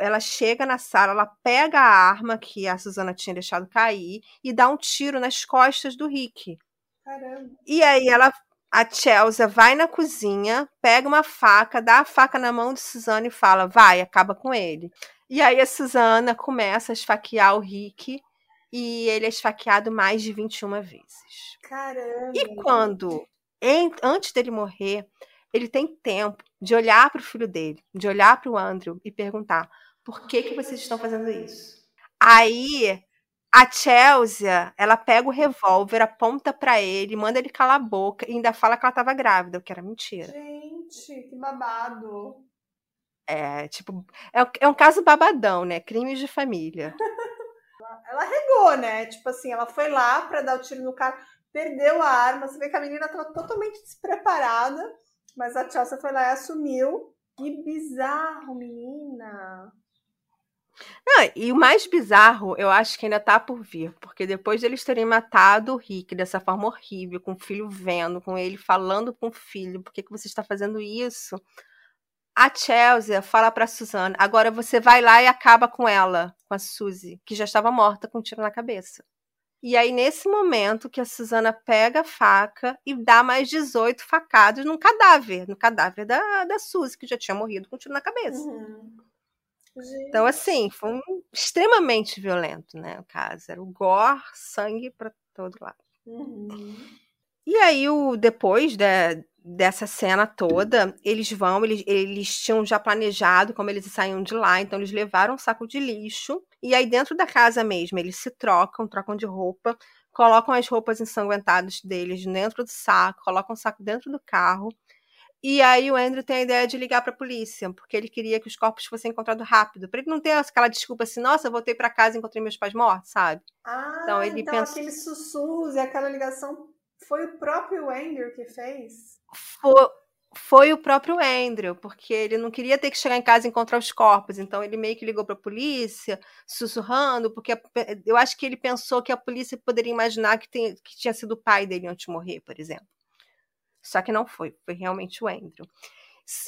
ela chega na sala, ela pega a arma que a Susana tinha deixado cair e dá um tiro nas costas do Rick. Caramba. E aí ela a Chelsea vai na cozinha, pega uma faca, dá a faca na mão de Susana e fala: "Vai, acaba com ele". E aí a Susana começa a esfaquear o Rick e ele é esfaqueado mais de 21 vezes. Caramba. E quando em, antes dele morrer, ele tem tempo de olhar para o filho dele, de olhar para o Andrew e perguntar: por que, que vocês estão fazendo isso? Aí a Chelsea, ela pega o revólver, aponta para ele, manda ele calar a boca e ainda fala que ela estava grávida, o que era mentira. Gente, que babado. É, tipo, é, é um caso babadão, né? Crimes de família. ela regou, né? Tipo assim, ela foi lá para dar o tiro no cara, perdeu a arma. Você vê que a menina estava totalmente despreparada. Mas a Chelsea foi lá e assumiu. Que bizarro, menina. Não, e o mais bizarro, eu acho que ainda tá por vir, porque depois deles terem matado o Rick dessa forma horrível, com o filho vendo, com ele falando com o filho, por que, que você está fazendo isso? A Chelsea fala pra Susana, agora você vai lá e acaba com ela, com a Suzy, que já estava morta com um tiro na cabeça. E aí, nesse momento, que a Suzana pega a faca e dá mais 18 facadas num cadáver, no cadáver da, da Suzy, que já tinha morrido com um tiro na cabeça. Uhum. Então, assim, foi um, extremamente violento, né? O caso. Era o gore, sangue para todo lado. Uhum. E aí, o, depois de, dessa cena toda, eles vão, eles, eles tinham já planejado como eles saíam de lá, então eles levaram um saco de lixo e aí, dentro da casa mesmo, eles se trocam, trocam de roupa, colocam as roupas ensanguentadas deles dentro do saco, colocam o saco dentro do carro. E aí o Andrew tem a ideia de ligar para a polícia, porque ele queria que os corpos fossem encontrados rápido, para ele não ter aquela desculpa assim, nossa, voltei para casa e encontrei meus pais mortos, sabe? Ah, então, ele então pensa... aqueles sussurros e aquela ligação foi o próprio Andrew que fez? Foi, foi o próprio Andrew, porque ele não queria ter que chegar em casa e encontrar os corpos, então ele meio que ligou para a polícia, sussurrando, porque eu acho que ele pensou que a polícia poderia imaginar que, tem, que tinha sido o pai dele antes de morrer, por exemplo. Só que não foi, foi realmente o Andrew.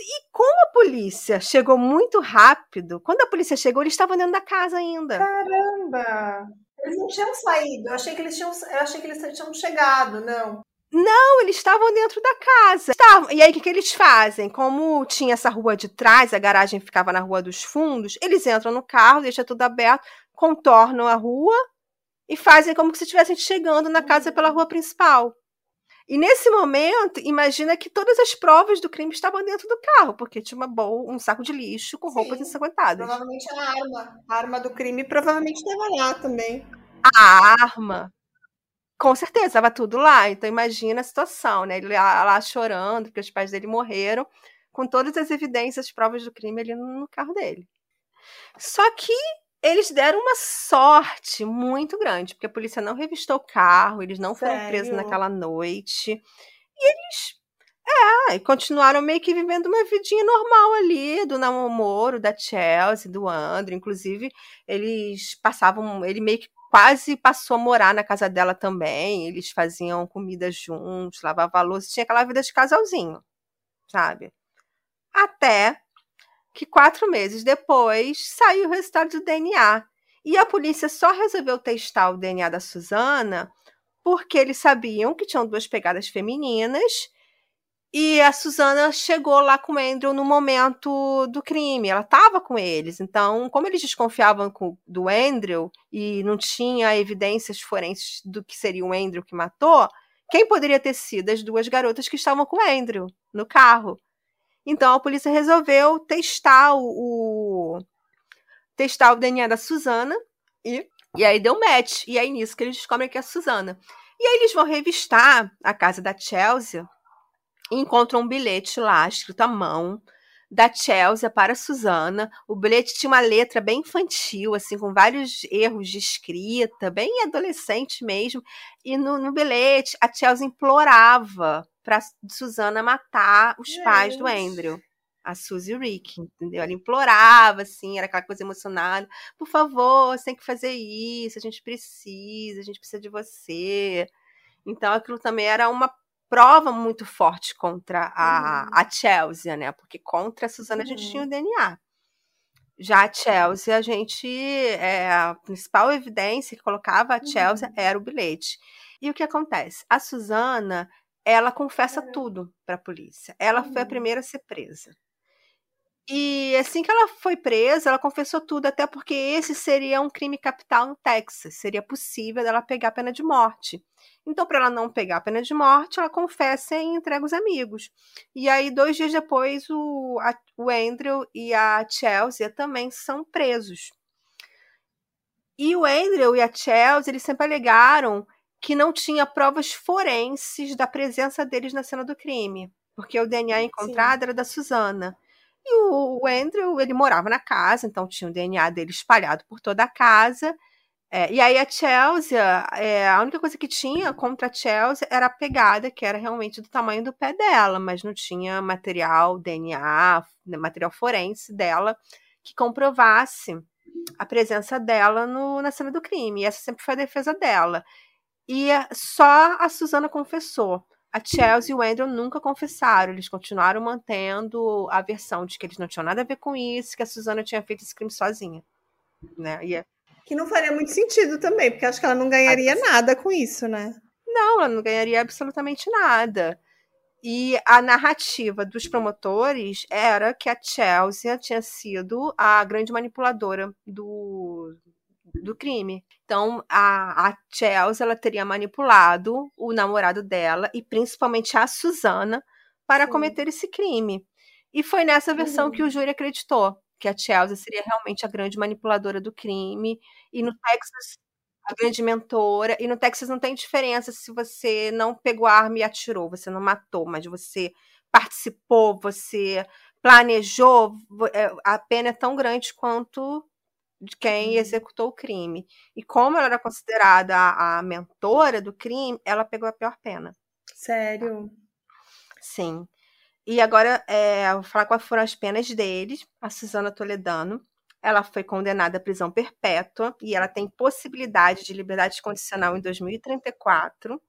E como a polícia chegou muito rápido, quando a polícia chegou, eles estavam dentro da casa ainda. Caramba! Eles não tinham saído. Eu achei que eles tinham, eu achei que eles tinham chegado, não. Não, eles estavam dentro da casa. Estavam. E aí, o que, que eles fazem? Como tinha essa rua de trás, a garagem ficava na rua dos fundos, eles entram no carro, deixam tudo aberto, contornam a rua e fazem como se estivessem chegando na casa pela rua principal. E nesse momento, imagina que todas as provas do crime estavam dentro do carro, porque tinha uma boa, um saco de lixo com roupas Sim, ensanguentadas. Provavelmente a arma. A arma do crime provavelmente estava lá também. A arma. Com certeza, estava tudo lá. Então imagina a situação, né? Ele lá, lá chorando, porque os pais dele morreram, com todas as evidências, as provas do crime ali no carro dele. Só que eles deram uma sorte muito grande, porque a polícia não revistou o carro, eles não Sério? foram presos naquela noite. E eles é, continuaram meio que vivendo uma vidinha normal ali, do namoro da Chelsea, do Andrew. Inclusive, eles passavam, ele meio que quase passou a morar na casa dela também. Eles faziam comida juntos, lavavam louça, tinha aquela vida de casalzinho, sabe? Até que quatro meses depois saiu o resultado do DNA. E a polícia só resolveu testar o DNA da Susana porque eles sabiam que tinham duas pegadas femininas e a Susana chegou lá com o Andrew no momento do crime. Ela estava com eles. Então, como eles desconfiavam do Andrew e não tinha evidências forenses do que seria o Andrew que matou, quem poderia ter sido as duas garotas que estavam com o Andrew no carro? Então a polícia resolveu testar o, o testar o DNA da Susana e, e aí deu match. E aí nisso que eles descobrem que é a Susana. E aí eles vão revistar a casa da Chelsea e encontram um bilhete lá, escrito à mão, da Chelsea para a Susana. O bilhete tinha uma letra bem infantil, assim, com vários erros de escrita, bem adolescente mesmo. E no, no bilhete, a Chelsea implorava para Susana matar os Gente. pais do Andrew. A Suzy e o Rick, entendeu? Ela implorava, assim, era aquela coisa emocionada. Por favor, você tem que fazer isso, a gente precisa, a gente precisa de você. Então, aquilo também era uma prova muito forte contra a, uhum. a Chelsea, né? Porque contra a Susana uhum. a gente tinha o uhum. DNA. Já a Chelsea, a gente. É, a principal evidência que colocava a Chelsea uhum. era o bilhete. E o que acontece? A Susana, ela confessa tudo para a polícia. Ela foi a uhum. primeira a ser presa. E assim que ela foi presa, ela confessou tudo, até porque esse seria um crime capital no Texas. Seria possível ela pegar a pena de morte. Então, para ela não pegar a pena de morte, ela confessa e entrega os amigos. E aí, dois dias depois, o, a, o Andrew e a Chelsea também são presos. E o Andrew e a Chelsea, eles sempre alegaram que não tinha provas forenses da presença deles na cena do crime, porque o DNA encontrado Sim. era da Susana. E o, Andrew, ele morava na casa, então tinha o DNA dele espalhado por toda a casa. É, e aí a Chelsea, é, a única coisa que tinha contra a Chelsea era a pegada, que era realmente do tamanho do pé dela, mas não tinha material, DNA, material forense dela que comprovasse a presença dela no, na cena do crime. E essa sempre foi a defesa dela. E só a Susana confessou. A Chelsea e o Andrew nunca confessaram, eles continuaram mantendo a versão de que eles não tinham nada a ver com isso, que a Susana tinha feito esse crime sozinha. Né? E, é que não faria muito sentido também, porque acho que ela não ganharia nada com isso, né? Não, ela não ganharia absolutamente nada. E a narrativa dos promotores era que a Chelsea tinha sido a grande manipuladora do, do crime. Então, a, a Chelsea ela teria manipulado o namorado dela e principalmente a Susana para Sim. cometer esse crime. E foi nessa versão uhum. que o júri acreditou que a Chelsea seria realmente a grande manipuladora do crime. E no Texas, a grande mentora. E no Texas não tem diferença se você não pegou a arma e atirou, você não matou, mas você participou, você planejou, é, a pena é tão grande quanto de quem uhum. executou o crime. E como ela era considerada a, a mentora do crime, ela pegou a pior pena. Sério? Sim. E agora, é, vou falar quais foram as penas deles. A Susana Toledano, ela foi condenada à prisão perpétua e ela tem possibilidade de liberdade condicional em 2034.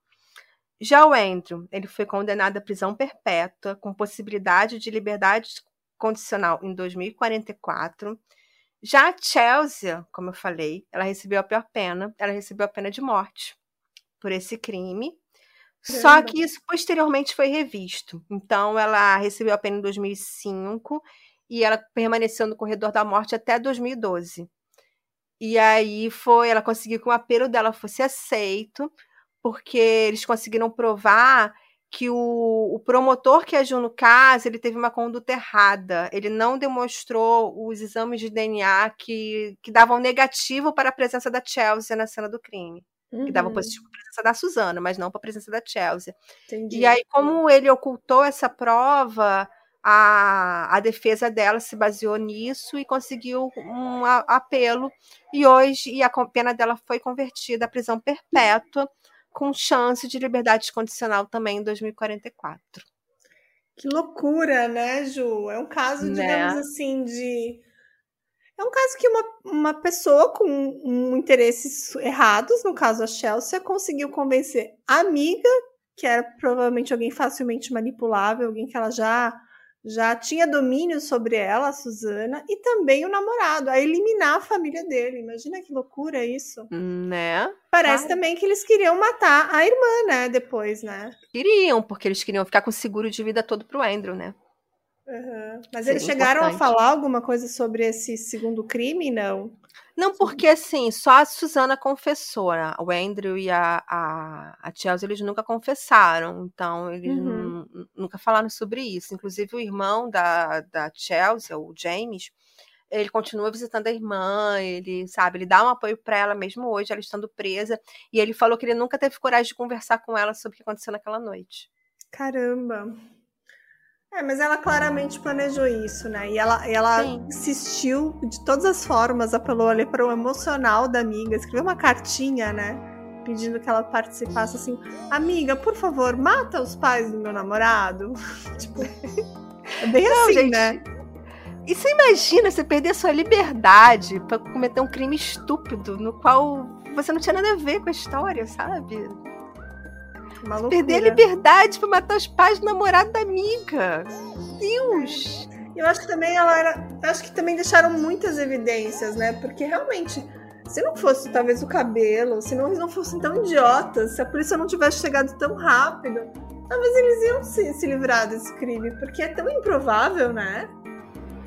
Já o Andrew, ele foi condenado à prisão perpétua com possibilidade de liberdade condicional em 2044. Já a Chelsea, como eu falei, ela recebeu a pior pena, ela recebeu a pena de morte por esse crime. Só que isso posteriormente foi revisto. Então, ela recebeu a pena em 2005 e ela permaneceu no corredor da morte até 2012. E aí foi, ela conseguiu que o apelo dela fosse aceito, porque eles conseguiram provar que o, o, promotor que agiu no caso ele teve uma conduta errada. Ele não demonstrou os exames de DNA que, que davam negativo para a presença da Chelsea na cena do crime. Uhum. Que davam positivo para a presença da Suzana, mas não para a presença da Chelsea. Entendi. E aí, como ele ocultou essa prova, a, a defesa dela se baseou nisso e conseguiu um apelo. E hoje e a pena dela foi convertida à prisão perpétua com chance de liberdade condicional também em 2044. Que loucura, né, Ju? É um caso, né? digamos assim, de. É um caso que uma, uma pessoa com um, interesses errados, no caso a Chelsea, conseguiu convencer a amiga, que era provavelmente alguém facilmente manipulável, alguém que ela já já tinha domínio sobre ela, a Suzana, e também o namorado, a eliminar a família dele. Imagina que loucura isso. Né? Parece também que eles queriam matar a irmã, né? Depois, né? Queriam, porque eles queriam ficar com o seguro de vida todo pro Andrew, né? Uhum. Mas Seria eles chegaram importante. a falar alguma coisa sobre esse segundo crime, não? Não, porque assim, só a Susana confessou, né? O Andrew e a, a, a Chelsea, eles nunca confessaram, então eles uhum. nunca falaram sobre isso. Inclusive o irmão da, da Chelsea, o James, ele continua visitando a irmã, ele, sabe, ele dá um apoio para ela mesmo hoje, ela estando presa, e ele falou que ele nunca teve coragem de conversar com ela sobre o que aconteceu naquela noite. Caramba. É, mas ela claramente planejou isso, né? E ela, ela insistiu de todas as formas, apelou ali para o emocional da amiga, escreveu uma cartinha, né? Pedindo que ela participasse assim, amiga, por favor, mata os pais do meu namorado. tipo, é bem Não, assim, gente, né? E você imagina você perder a sua liberdade para cometer um crime estúpido no qual você não tinha nada a ver com a história, sabe? Perder a liberdade para matar os pais do namorado da amiga. Deus! Eu acho que também ela era. Acho que também deixaram muitas evidências, né? Porque realmente, se não fosse talvez o cabelo, se não, eles não fossem tão idiotas, se a polícia não tivesse chegado tão rápido, talvez eles iam se, se livrar desse crime. Porque é tão improvável, né?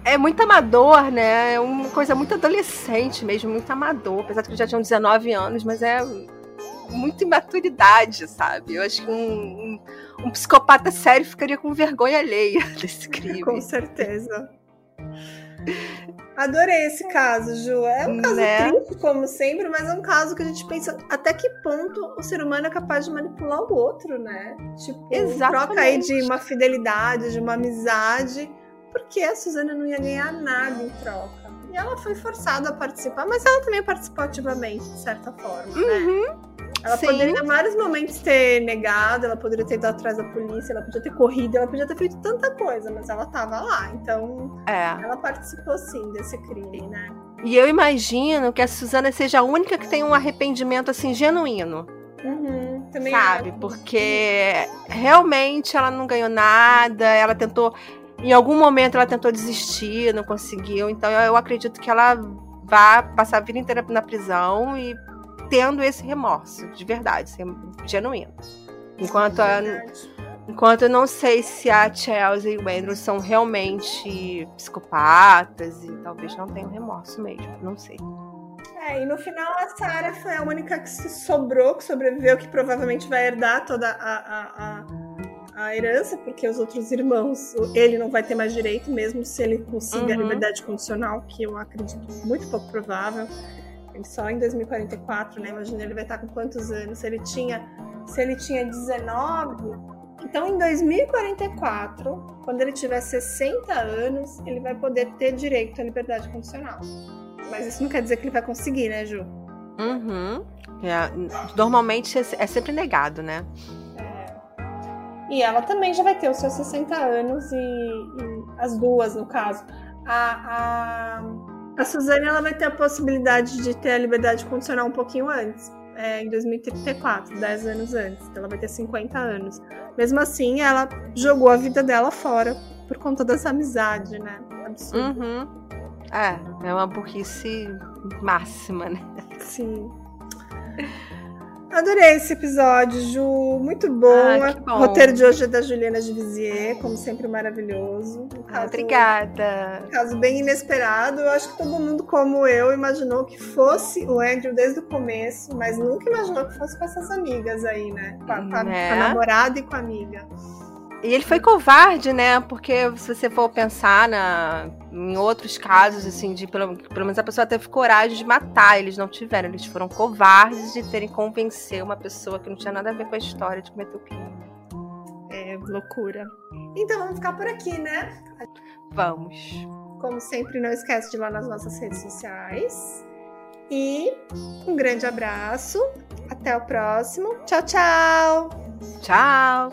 É muito amador, né? É uma coisa muito adolescente mesmo, muito amador. Apesar de que já tinham 19 anos, mas é muita imaturidade, sabe? Eu acho que um, um, um psicopata sério ficaria com vergonha alheia desse crime. Com certeza. Adorei esse caso, Ju. É um caso né? triste, como sempre, mas é um caso que a gente pensa até que ponto o ser humano é capaz de manipular o outro, né? Tipo, Exatamente. troca aí de uma fidelidade, de uma amizade, porque a Suzana não ia ganhar nada em troca. E ela foi forçada a participar, mas ela também participou ativamente, de certa forma, né? uhum. né? Ela Sim. poderia em vários momentos ter negado, ela poderia ter ido atrás da polícia, ela podia ter corrido, ela podia ter feito tanta coisa, mas ela tava lá. Então, é. ela participou sim desse crime, né? E eu imagino que a Suzana seja a única que tem um arrependimento assim genuíno. Uhum, também Sabe? É. Porque realmente ela não ganhou nada, ela tentou. Em algum momento ela tentou desistir, não conseguiu. Então eu, eu acredito que ela vá passar a vida inteira na prisão e tendo esse remorso, de verdade, genuíno. Enquanto a, enquanto eu não sei se a Chelsea e o Andrew são realmente psicopatas e talvez não tenham remorso mesmo, não sei. É, e no final a Sarah foi a única que se sobrou, que sobreviveu, que provavelmente vai herdar toda a, a, a, a herança, porque os outros irmãos, ele não vai ter mais direito, mesmo se ele consiga uhum. a liberdade condicional, que eu acredito muito pouco provável. Ele só em 2044, né? Imagina ele vai estar com quantos anos? Se ele tinha, se ele tinha 19, então em 2044, quando ele tiver 60 anos, ele vai poder ter direito à liberdade condicional. Mas isso não quer dizer que ele vai conseguir, né, Ju? Uhum. É, normalmente é, é sempre negado, né? É. E ela também já vai ter os seus 60 anos, e, e as duas, no caso. A, a, a Suzane ela vai ter a possibilidade de ter a liberdade condicional um pouquinho antes. É, em 2034, 10 anos antes. Ela vai ter 50 anos. Mesmo assim, ela jogou a vida dela fora por conta dessa amizade, né? Absurdo. Uhum. É, é uma burrice máxima, né? Sim. Adorei esse episódio, Ju. Muito bom. Ah, bom. O roteiro de hoje é da Juliana de Vizier, como sempre maravilhoso. Um caso, Obrigada. Um caso bem inesperado. Eu acho que todo mundo, como eu, imaginou que fosse o Andrew desde o começo, mas nunca imaginou que fosse com essas amigas aí, né? Com a, com a, é. com a namorada e com a amiga. E ele foi covarde, né? Porque se você for pensar na, em outros casos, assim, de pelo, pelo menos a pessoa teve coragem de matar, eles não tiveram. Eles foram covardes de terem convencer uma pessoa que não tinha nada a ver com a história de cometer o crime. É loucura. Então vamos ficar por aqui, né? Vamos. Como sempre, não esquece de ir lá nas nossas redes sociais. E um grande abraço. Até o próximo. Tchau, tchau. Tchau.